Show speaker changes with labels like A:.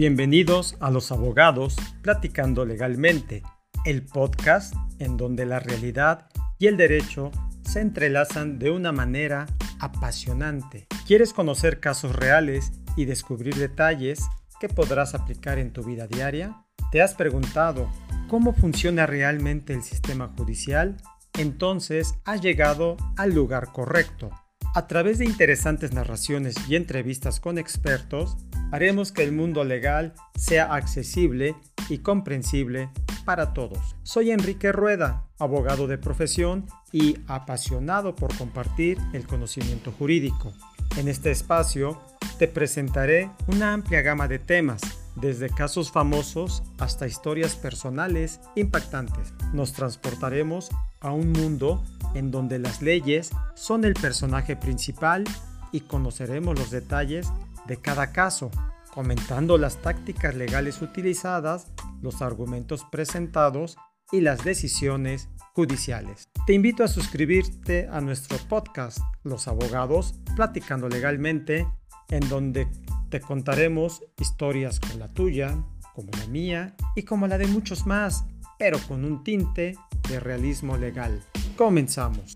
A: Bienvenidos a Los Abogados Platicando Legalmente, el podcast en donde la realidad y el derecho se entrelazan de una manera apasionante. ¿Quieres conocer casos reales y descubrir detalles que podrás aplicar en tu vida diaria? ¿Te has preguntado cómo funciona realmente el sistema judicial? Entonces has llegado al lugar correcto. A través de interesantes narraciones y entrevistas con expertos, haremos que el mundo legal sea accesible y comprensible para todos. Soy Enrique Rueda, abogado de profesión y apasionado por compartir el conocimiento jurídico. En este espacio te presentaré una amplia gama de temas, desde casos famosos hasta historias personales impactantes. Nos transportaremos a un mundo en donde las leyes son el personaje principal y conoceremos los detalles de cada caso, comentando las tácticas legales utilizadas, los argumentos presentados y las decisiones judiciales. Te invito a suscribirte a nuestro podcast Los Abogados Platicando Legalmente, en donde te contaremos historias como la tuya, como la mía y como la de muchos más, pero con un tinte de realismo legal. Comenzamos.